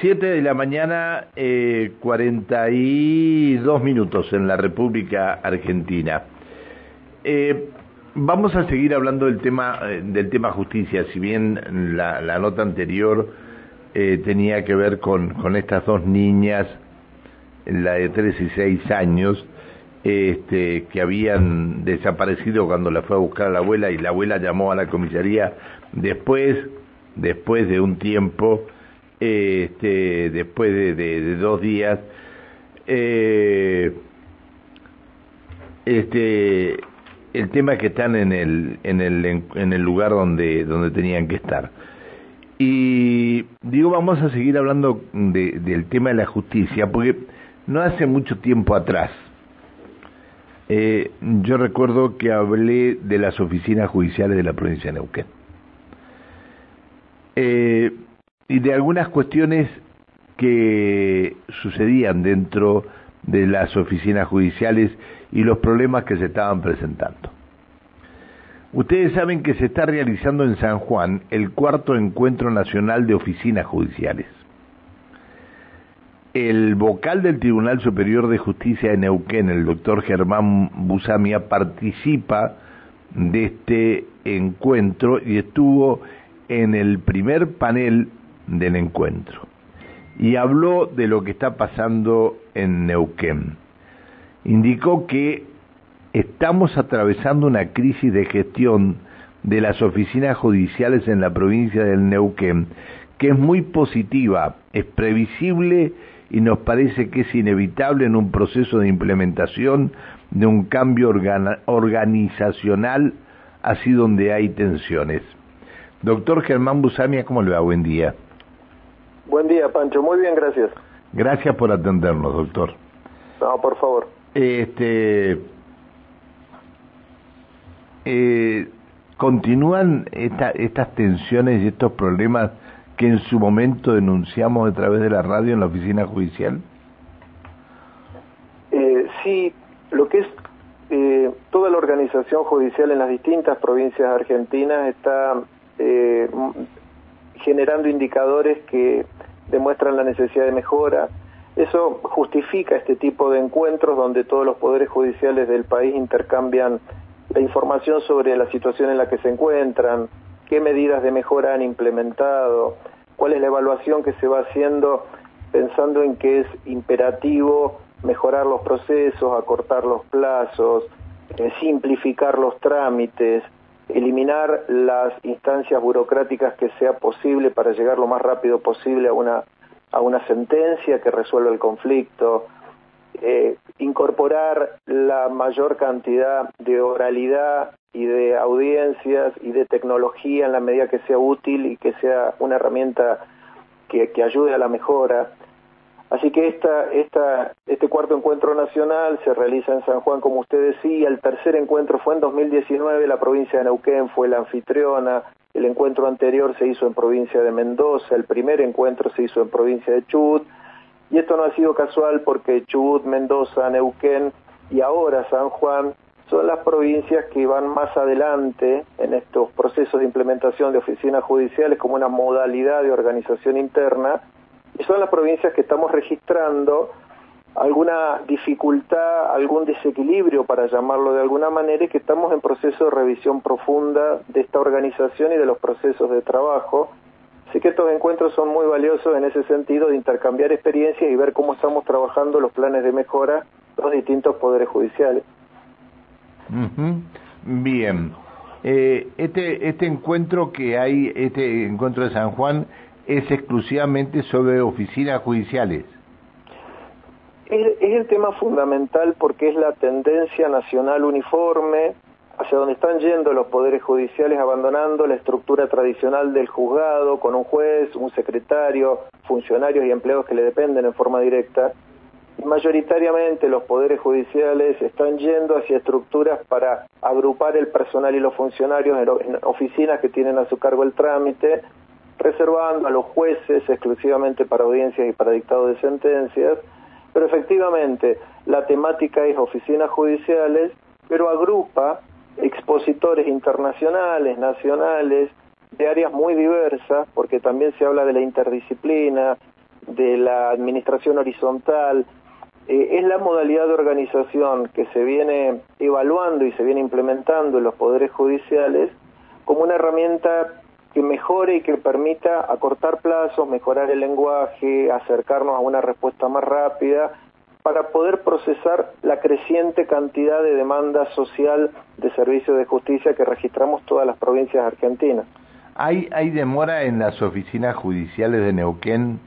7 de la mañana, eh, 42 minutos en la República Argentina. Eh, vamos a seguir hablando del tema eh, del tema justicia, si bien la, nota anterior eh, tenía que ver con, con estas dos niñas, la de 3 y 6 años, este, que habían desaparecido cuando la fue a buscar a la abuela y la abuela llamó a la comisaría después, después de un tiempo este, después de, dos días, eh, este, el tema es que están en el, en el, en el lugar donde, donde tenían que estar. Y digo, vamos a seguir hablando de, del tema de la justicia, porque no hace mucho tiempo atrás, eh, yo recuerdo que hablé de las oficinas judiciales de la provincia de Neuquén. Eh, y de algunas cuestiones que sucedían dentro de las oficinas judiciales y los problemas que se estaban presentando. Ustedes saben que se está realizando en San Juan el cuarto encuentro nacional de oficinas judiciales. El vocal del Tribunal Superior de Justicia de Neuquén, el doctor Germán Busamia, participa de este encuentro y estuvo en el primer panel del encuentro y habló de lo que está pasando en Neuquén. Indicó que estamos atravesando una crisis de gestión de las oficinas judiciales en la provincia del Neuquén, que es muy positiva, es previsible y nos parece que es inevitable en un proceso de implementación de un cambio organizacional así donde hay tensiones. Doctor Germán Busamia, ¿cómo le va? Buen día. Buen día, Pancho. Muy bien, gracias. Gracias por atendernos, doctor. No, por favor. Este, eh, ¿Continúan esta, estas tensiones y estos problemas que en su momento denunciamos a través de la radio en la oficina judicial? Eh, sí, lo que es eh, toda la organización judicial en las distintas provincias argentinas está generando indicadores que demuestran la necesidad de mejora. Eso justifica este tipo de encuentros donde todos los poderes judiciales del país intercambian la información sobre la situación en la que se encuentran, qué medidas de mejora han implementado, cuál es la evaluación que se va haciendo pensando en que es imperativo mejorar los procesos, acortar los plazos, eh, simplificar los trámites, eliminar las instancias burocráticas que sea posible para llegar lo más rápido posible a una, a una sentencia que resuelva el conflicto, eh, incorporar la mayor cantidad de oralidad y de audiencias y de tecnología en la medida que sea útil y que sea una herramienta que, que ayude a la mejora. Así que esta, esta, este cuarto encuentro nacional se realiza en San Juan, como usted decía, el tercer encuentro fue en 2019, la provincia de Neuquén fue la anfitriona, el encuentro anterior se hizo en provincia de Mendoza, el primer encuentro se hizo en provincia de Chubut, y esto no ha sido casual porque Chubut, Mendoza, Neuquén y ahora San Juan son las provincias que van más adelante en estos procesos de implementación de oficinas judiciales como una modalidad de organización interna y son las provincias que estamos registrando alguna dificultad, algún desequilibrio, para llamarlo de alguna manera, y que estamos en proceso de revisión profunda de esta organización y de los procesos de trabajo. Así que estos encuentros son muy valiosos en ese sentido de intercambiar experiencias y ver cómo estamos trabajando los planes de mejora los distintos poderes judiciales. Bien. Eh, este, este encuentro que hay, este encuentro de San Juan, es exclusivamente sobre oficinas judiciales. Es, el tema fundamental porque es la tendencia nacional uniforme hacia donde están yendo los poderes judiciales abandonando la estructura tradicional del juzgado con un juez, un secretario, funcionarios y empleados que le dependen en forma directa. Mayoritariamente los poderes judiciales están yendo hacia estructuras para agrupar el personal y los funcionarios en oficinas que tienen a su cargo el trámite reservando a los jueces exclusivamente para audiencias y para dictado de sentencias, pero efectivamente la temática es oficinas judiciales, pero agrupa expositores internacionales, nacionales, de áreas muy diversas, porque también se habla de la interdisciplina, de la administración horizontal, eh, es la modalidad de organización que se viene evaluando y se viene implementando en los poderes judiciales como una herramienta que mejore y que permita acortar plazos, mejorar el lenguaje, acercarnos a una respuesta más rápida, para poder procesar la creciente cantidad de demanda social de servicios de justicia que registramos todas las provincias argentinas. ¿Hay, hay demora en las oficinas judiciales de Neuquén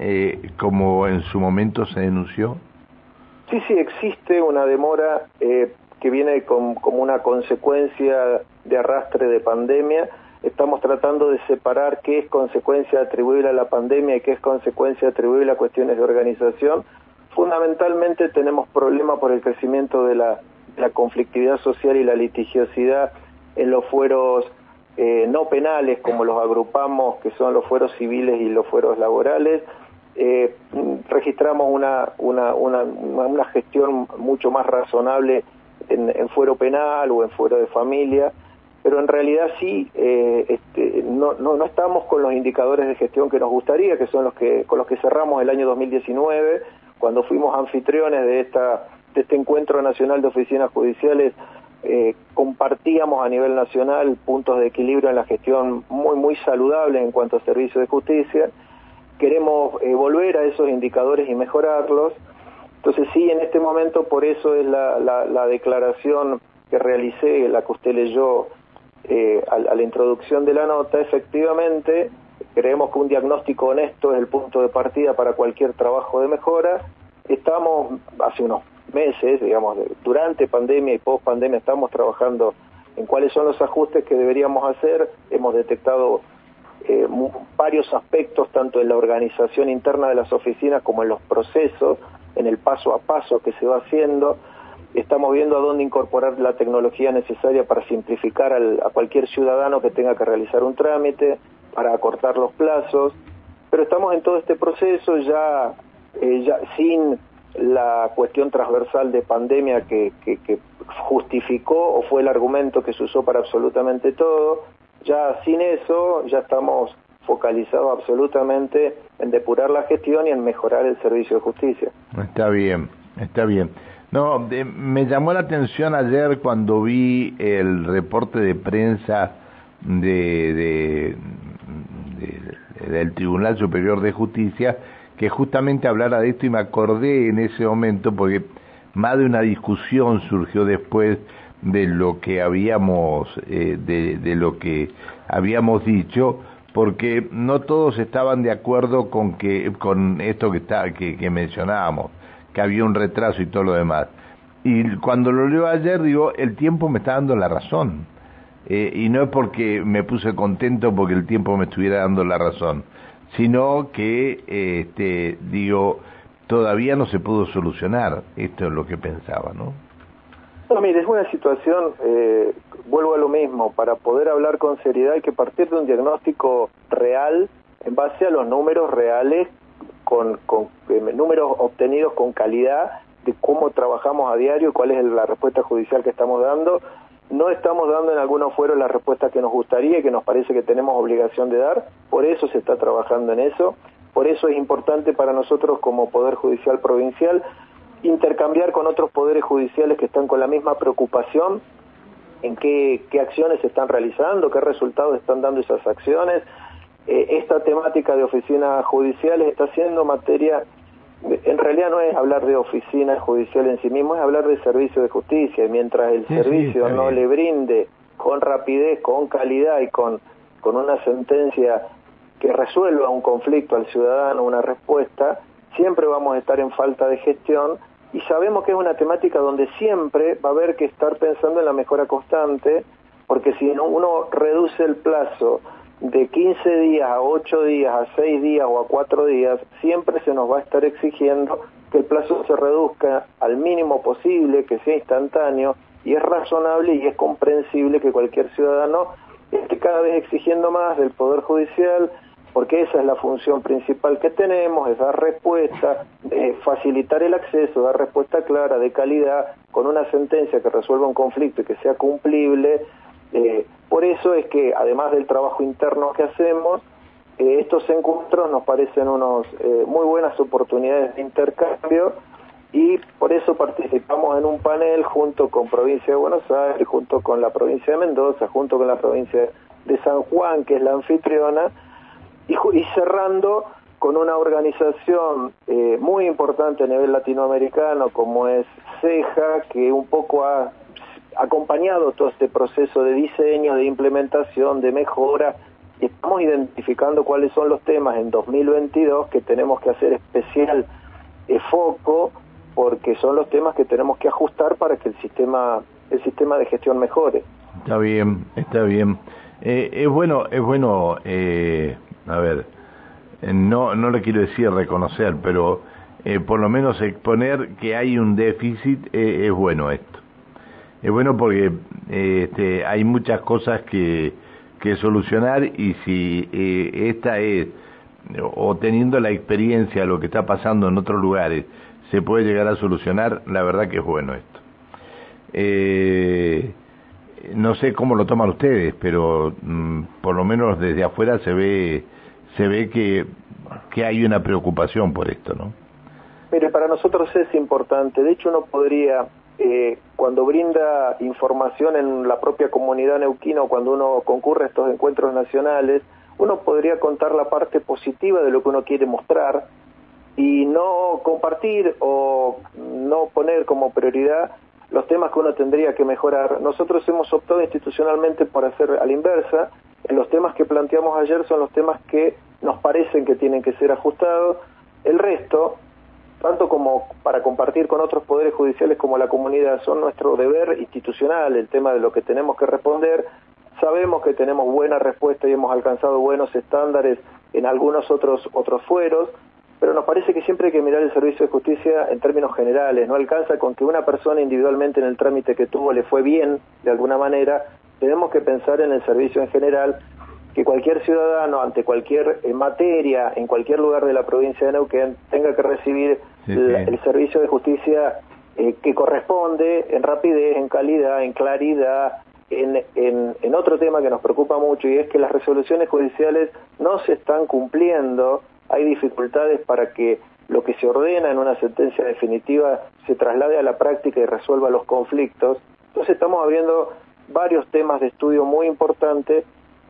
eh, como en su momento se denunció? Sí, sí, existe una demora eh, que viene como una consecuencia de arrastre de pandemia. Estamos tratando de separar qué es consecuencia atribuible a la pandemia y qué es consecuencia atribuible a cuestiones de organización. Fundamentalmente tenemos problemas por el crecimiento de la, conflictividad social y la litigiosidad en los fueros eh, no penales, como los agrupamos, que son los fueros civiles y los fueros laborales. Eh, registramos una, una, una, una, gestión mucho más razonable en, en, fuero penal o en fuero de familia, pero en realidad sí, eh, este, no, no, no, estamos con los indicadores de gestión que nos gustaría, que son los que con los que cerramos el año 2019, cuando fuimos anfitriones de, esta, de este encuentro nacional de oficinas judiciales. Eh, compartíamos a nivel nacional puntos de equilibrio en la gestión muy muy saludables en cuanto a servicios de justicia queremos eh, volver a esos indicadores y mejorarlos. Entonces sí, en este momento por eso es la, la, declaración que realicé, la que usted leyó eh, a, la introducción de la nota, efectivamente creemos que un diagnóstico honesto es el punto de partida para cualquier trabajo de mejora. Estamos hace unos meses, digamos, durante pandemia y post pandemia, estamos trabajando en cuáles son los ajustes que deberíamos hacer. Hemos detectado eh, varios aspectos, tanto en la organización interna de las oficinas como en los procesos, en el paso a paso que se va haciendo. Estamos viendo a dónde incorporar la tecnología necesaria para simplificar a cualquier ciudadano que tenga que realizar un trámite, para acortar los plazos, pero estamos en todo este proceso ya, eh, ya sin la cuestión transversal de pandemia que, que justificó o fue el argumento que se usó para absolutamente todo, ya sin eso, ya estamos focalizados absolutamente en depurar la gestión y en mejorar el servicio de justicia. Está bien, está bien. No, me llamó la atención ayer cuando vi el reporte de prensa de, del Tribunal Superior de Justicia que justamente hablara de esto y me acordé en ese momento porque más de una discusión surgió después de lo que habíamos eh, de, lo que habíamos dicho porque no todos estaban de acuerdo con que con esto que está que, mencionábamos que había un retraso y todo lo demás. Y cuando lo leo ayer digo el tiempo me está dando la razón. Eh, y no es porque me puse contento porque el tiempo me estuviera dando la razón sino que este digo todavía no se pudo solucionar. Esto es lo que pensaba no no, mire, es una situación, eh, vuelvo a lo mismo, para poder hablar con seriedad hay que partir de un diagnóstico real en base a los números reales, con, con eh, números obtenidos con calidad de cómo trabajamos a diario, cuál es la respuesta judicial que estamos dando. No estamos dando en algunos fueros la respuesta que nos gustaría y que nos parece que tenemos obligación de dar, por eso se está trabajando en eso, por eso es importante para nosotros como Poder Judicial Provincial intercambiar con otros poderes judiciales que están con la misma preocupación en qué, qué acciones se están realizando, qué resultados están dando esas acciones. Eh, esta temática de oficinas judiciales está siendo materia, en realidad no es hablar de oficina judicial en sí mismo, es hablar de servicio de justicia. Y mientras el servicio no le brinde con rapidez, con calidad y con, con una sentencia que resuelva un conflicto al ciudadano, una respuesta, siempre vamos a estar en falta de gestión y sabemos que es una temática donde siempre va a haber que estar pensando en la mejora constante, porque si uno reduce el plazo de 15 días a 8 días, a 6 días o a 4 días, siempre se nos va a estar exigiendo que el plazo se reduzca al mínimo posible, que sea instantáneo, y es razonable y es comprensible que cualquier ciudadano esté cada vez exigiendo más del Poder Judicial, porque esa es la función principal que tenemos, es dar respuesta, facilitar el acceso, dar respuesta clara, de calidad, con una sentencia que resuelva un conflicto y que sea cumplible. Eh, por eso es que, además del trabajo interno que hacemos, eh, estos encuentros nos parecen unos eh, muy buenas oportunidades de intercambio y por eso participamos en un panel junto con provincia de Buenos Aires, junto con la provincia de Mendoza, junto con la provincia de San Juan, que es la anfitriona, y, cerrando con una organización muy importante a nivel latinoamericano como es CEJA, que un poco ha acompañado todo este proceso de diseño, de implementación, de mejora, estamos identificando cuáles son los temas en 2022 que tenemos que hacer especial eh, foco, porque son los temas que tenemos que ajustar para que el sistema, el sistema de gestión mejore. Está bien, está bien. Eh, es bueno, es bueno, eh, a ver, eh, no, no le quiero decir reconocer, pero por lo menos exponer que hay un déficit es bueno esto. Es bueno porque este, hay muchas cosas que, que solucionar y si esta es, o teniendo la experiencia de lo que está pasando en otros lugares, se puede llegar a solucionar, la verdad que es bueno esto. no sé cómo lo toman ustedes, pero mm, por lo menos desde afuera se ve se ve que, que hay una preocupación por esto, ¿no? Mire, para nosotros es importante. De hecho, uno podría, eh, cuando brinda información en la propia comunidad neuquina o cuando uno concurre a estos encuentros nacionales, uno podría contar la parte positiva de lo que uno quiere mostrar y no compartir o no poner como prioridad los temas que uno tendría que mejorar. Nosotros hemos optado institucionalmente por hacer a la inversa. Los temas que planteamos ayer son los temas que nos parecen que tienen que ser ajustados. El resto, tanto como para compartir con otros poderes judiciales como la comunidad, son nuestro deber institucional, el tema de lo que tenemos que responder. Sabemos que tenemos buena respuesta y hemos alcanzado buenos estándares en algunos otros, otros fueros, pero nos parece que siempre hay que mirar el servicio de justicia en términos generales. No alcanza con que una persona individualmente en el trámite que tuvo le fue bien, de alguna manera. Tenemos que pensar en el servicio en general que cualquier ciudadano ante cualquier eh, materia en cualquier lugar de la provincia de Neuquén tenga que recibir el servicio de justicia eh, que corresponde en rapidez, en calidad, en claridad, en, en, en, otro tema que nos preocupa mucho y es que las resoluciones judiciales no se están cumpliendo, hay dificultades para que lo que se ordena en una sentencia definitiva se traslade a la práctica y resuelva los conflictos. Entonces estamos abriendo varios temas de estudio muy importantes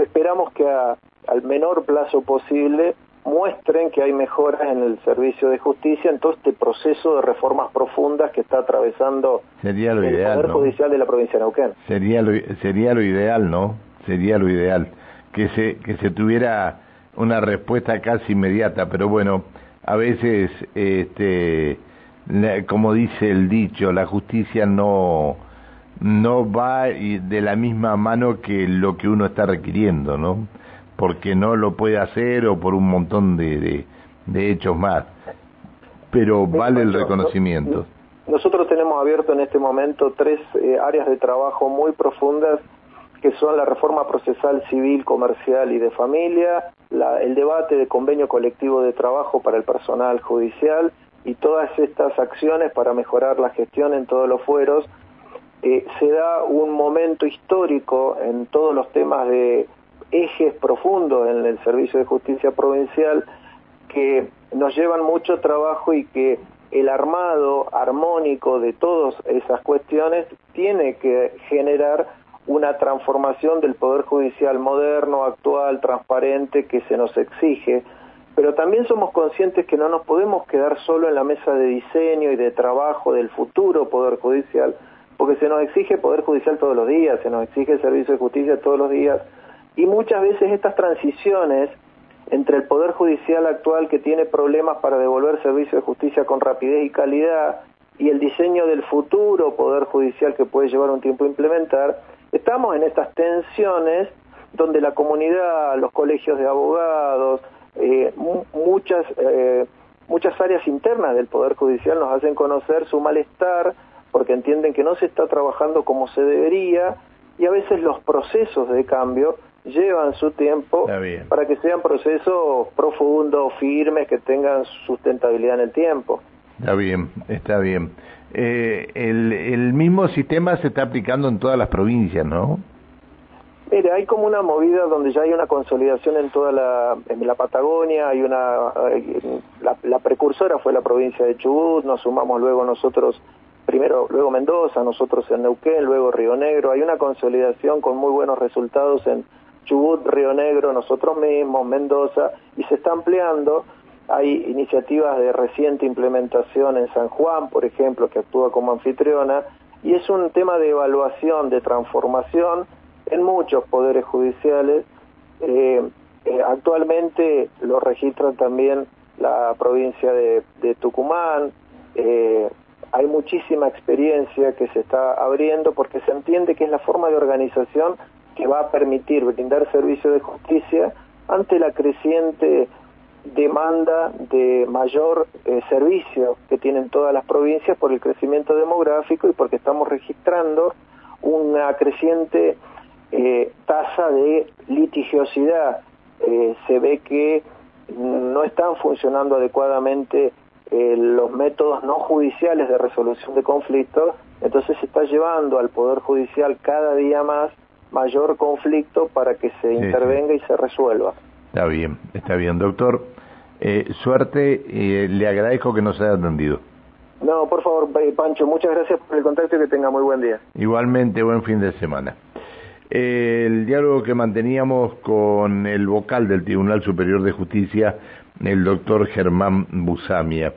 esperamos que al menor plazo posible muestren que hay mejoras en el servicio de justicia en todo este proceso de reformas profundas que está atravesando sería lo el ideal, Poder Judicial de la provincia de Neuquén. Sería lo, sería lo ideal, ¿no? Sería lo ideal que se que se tuviera una respuesta casi inmediata, pero bueno, a veces este como dice el dicho, la justicia no no va de la misma mano que lo que uno está requiriendo, ¿no? Porque no lo puede hacer o por un montón de, de, hechos más. Pero vale el reconocimiento. Nosotros tenemos abierto en este momento tres eh, áreas de trabajo muy profundas que son la reforma procesal civil, comercial y de familia, la, el debate de convenio colectivo de trabajo para el personal judicial y todas estas acciones para mejorar la gestión en todos los fueros eh, se da un momento histórico en todos los temas de ejes profundos en el Servicio de Justicia Provincial que nos llevan mucho trabajo y que el armado armónico de todas esas cuestiones tiene que generar una transformación del Poder Judicial moderno, actual, transparente, que se nos exige, pero también somos conscientes que no nos podemos quedar solo en la mesa de diseño y de trabajo del futuro Poder Judicial, porque se nos exige Poder Judicial todos los días, se nos exige Servicio de Justicia todos los días, y muchas veces estas transiciones entre el Poder Judicial actual que tiene problemas para devolver servicio de justicia con rapidez y calidad y el diseño del futuro Poder Judicial que puede llevar un tiempo implementar, estamos en estas tensiones donde la comunidad, los colegios de abogados, eh, muchas, eh, muchas áreas internas del Poder Judicial nos hacen conocer su malestar porque entienden que no se está trabajando como se debería y a veces los procesos de cambio llevan su tiempo para que sean procesos profundos, firmes, que tengan sustentabilidad en el tiempo. Está bien, está bien. Eh, el, el mismo sistema se está aplicando en todas las provincias, ¿no? Mire, hay como una movida donde ya hay una consolidación en toda la, en la Patagonia, hay una, la, la, precursora fue la provincia de Chubut, nos sumamos luego nosotros, primero, luego Mendoza, nosotros en Neuquén, luego Río Negro, hay una consolidación con muy buenos resultados en Chubut, Río Negro, nosotros mismos, Mendoza, y se está ampliando, hay iniciativas de reciente implementación en San Juan, por ejemplo, que actúa como anfitriona, y es un tema de evaluación, de transformación, en muchos poderes judiciales. Eh, eh, actualmente lo registran también la provincia de, Tucumán. Eh, hay muchísima experiencia que se está abriendo porque se entiende que es la forma de organización que va a permitir brindar servicio de justicia ante la creciente demanda de mayor servicio que tienen todas las provincias por el crecimiento demográfico y porque estamos registrando una creciente eh, tasa de litigiosidad. Eh, se ve que no están funcionando adecuadamente eh, los métodos no judiciales de resolución de conflictos, entonces se está llevando al Poder Judicial cada día más mayor conflicto para que se intervenga y se resuelva. Está bien, está bien, doctor. Eh, suerte, y le agradezco que nos haya atendido. No, por favor, Pancho, muchas gracias por el contacto y que tenga muy buen día. Igualmente, buen fin de semana el diálogo que manteníamos con el vocal del Tribunal Superior de Justicia, el doctor Germán Busamia.